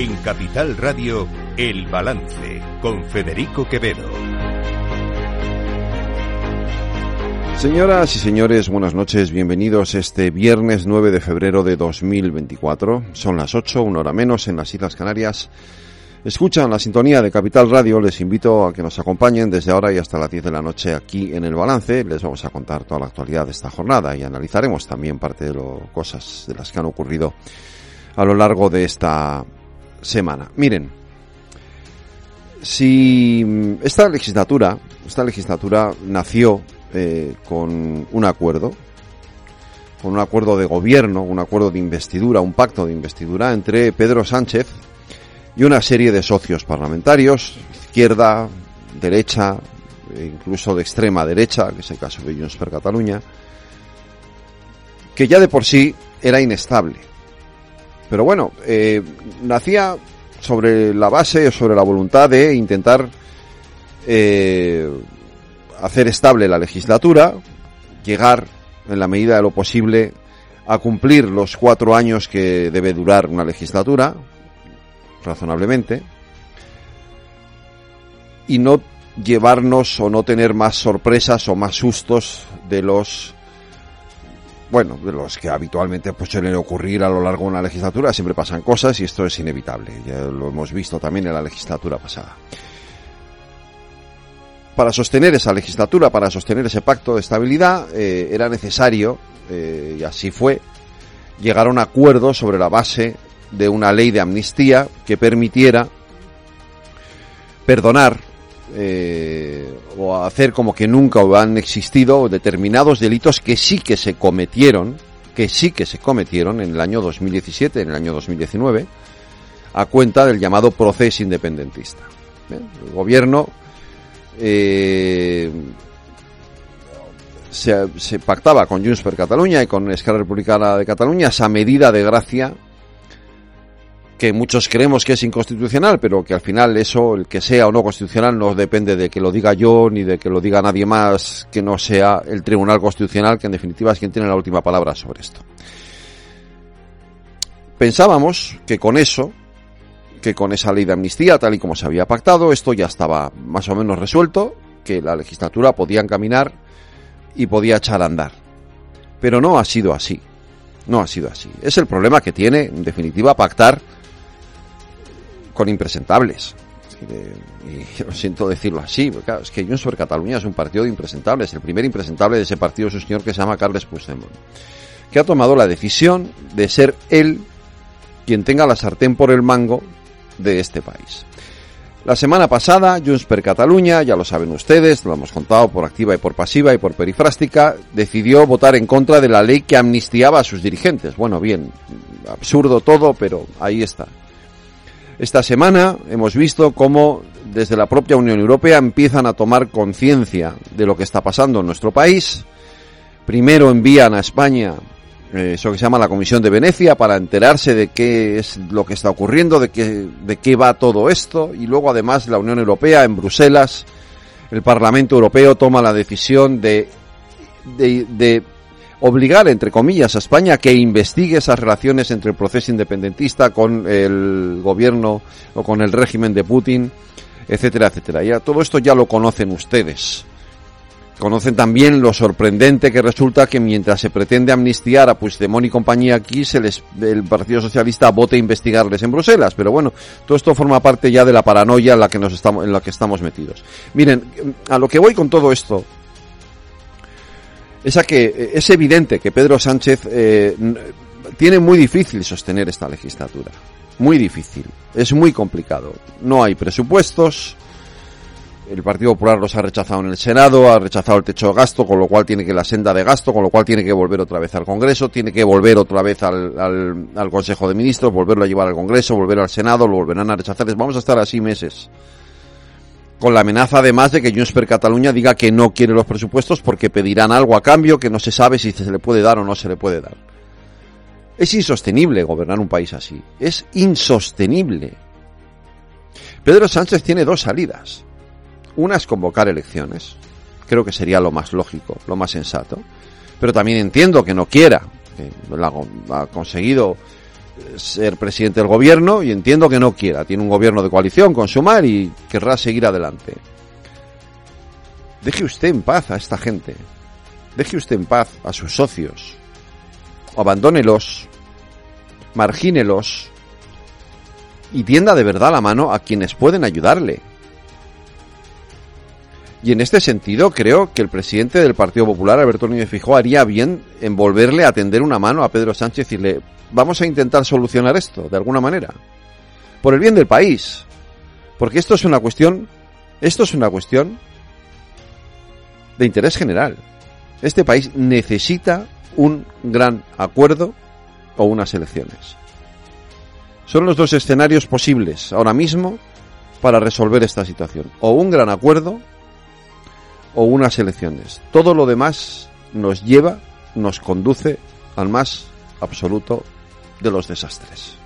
En Capital Radio, El Balance, con Federico Quevedo. Señoras y señores, buenas noches, bienvenidos este viernes 9 de febrero de 2024. Son las 8, una hora menos en las Islas Canarias. Escuchan la sintonía de Capital Radio, les invito a que nos acompañen desde ahora y hasta las 10 de la noche aquí en El Balance. Les vamos a contar toda la actualidad de esta jornada y analizaremos también parte de las cosas de las que han ocurrido a lo largo de esta semana. Miren, si esta legislatura, esta legislatura nació eh, con un acuerdo, con un acuerdo de gobierno, un acuerdo de investidura, un pacto de investidura entre Pedro Sánchez y una serie de socios parlamentarios, izquierda, derecha, e incluso de extrema derecha, que es el caso de Junts per Cataluña, que ya de por sí era inestable. Pero bueno, eh, nacía sobre la base, sobre la voluntad de intentar eh, hacer estable la legislatura, llegar en la medida de lo posible a cumplir los cuatro años que debe durar una legislatura, razonablemente, y no llevarnos o no tener más sorpresas o más sustos de los bueno, de los que habitualmente pues, suelen ocurrir a lo largo de una legislatura, siempre pasan cosas y esto es inevitable. Ya lo hemos visto también en la legislatura pasada. Para sostener esa legislatura, para sostener ese pacto de estabilidad, eh, era necesario, eh, y así fue, llegar a un acuerdo sobre la base de una ley de amnistía que permitiera perdonar eh, o hacer como que nunca han existido determinados delitos que sí que se cometieron, que sí que se cometieron en el año 2017, en el año 2019, a cuenta del llamado proceso independentista. El gobierno eh, se, pactaba con Junts per Cataluña y con Esquerra Republicana de Cataluña esa medida de gracia que muchos creemos que es inconstitucional, pero que al final eso, el que sea o no constitucional, no depende de que lo diga yo ni de que lo diga nadie más que no sea el Tribunal Constitucional, que en definitiva es quien tiene la última palabra sobre esto. Pensábamos que con eso, que con esa ley de amnistía, tal y como se había pactado, esto ya estaba más o menos resuelto, que la legislatura podía encaminar y podía echar a andar. Pero no ha sido así. No ha sido así. Es el problema que tiene, en definitiva, pactar con impresentables. Y lo siento decirlo así, es que Junts per Cataluña es un partido de impresentables. El primer impresentable de ese partido es un señor que se llama Carles Puigdemont, que ha tomado la decisión de ser él quien tenga la sartén por el mango de este país. La semana pasada, Junts per Cataluña, ya lo saben ustedes, lo hemos contado por activa y por pasiva y por perifrástica, decidió votar en contra de la ley que amnistiaba a sus dirigentes. Bueno, bien, absurdo todo, pero ahí está. Esta semana hemos visto cómo desde la propia Unión Europea empiezan a tomar conciencia de lo que está pasando en nuestro país. Primero envían a España eh, eso que se llama la Comisión de Venecia para enterarse de qué es lo que está ocurriendo, de qué, de qué va todo esto. Y luego además la Unión Europea en Bruselas, el Parlamento Europeo toma la decisión de, de, de obligar, entre comillas, a España a que investigue esas relaciones entre el proceso independentista con el gobierno o con el régimen de Putin, etcétera, etcétera. Ya todo esto ya lo conocen ustedes. Conocen también lo sorprendente que resulta que mientras se pretende amnistiar a Puigdemont y compañía aquí, se les, el Partido Socialista vote investigarles en Bruselas. Pero bueno, todo esto forma parte ya de la paranoia en la que nos estamos, en la que estamos metidos. Miren, a lo que voy con todo esto es a que es evidente que Pedro Sánchez eh, tiene muy difícil sostener esta legislatura. Muy difícil. Es muy complicado. No hay presupuestos. El Partido Popular los ha rechazado en el Senado, ha rechazado el techo de gasto, con lo cual tiene que la senda de gasto, con lo cual tiene que volver otra vez al Congreso, tiene que volver otra vez al, al, al Consejo de Ministros, volverlo a llevar al Congreso, volver al Senado, lo volverán a rechazar. Vamos a estar así meses con la amenaza además de que Junts per Cataluña diga que no quiere los presupuestos porque pedirán algo a cambio que no se sabe si se le puede dar o no se le puede dar. Es insostenible gobernar un país así. Es insostenible. Pedro Sánchez tiene dos salidas. Una es convocar elecciones. Creo que sería lo más lógico, lo más sensato. Pero también entiendo que no quiera. Que ha conseguido ser presidente del gobierno y entiendo que no quiera. Tiene un gobierno de coalición con Sumar y querrá seguir adelante. Deje usted en paz a esta gente. Deje usted en paz a sus socios. Abandónelos. Margínelos. Y tienda de verdad la mano a quienes pueden ayudarle. Y en este sentido creo que el presidente del Partido Popular, Alberto Núñez Fijó, haría bien en volverle a tender una mano a Pedro Sánchez y decirle, vamos a intentar solucionar esto de alguna manera. Por el bien del país. Porque esto es una cuestión, esto es una cuestión de interés general. Este país necesita un gran acuerdo o unas elecciones. Son los dos escenarios posibles ahora mismo para resolver esta situación. O un gran acuerdo o unas elecciones. Todo lo demás nos lleva, nos conduce al más absoluto de los desastres.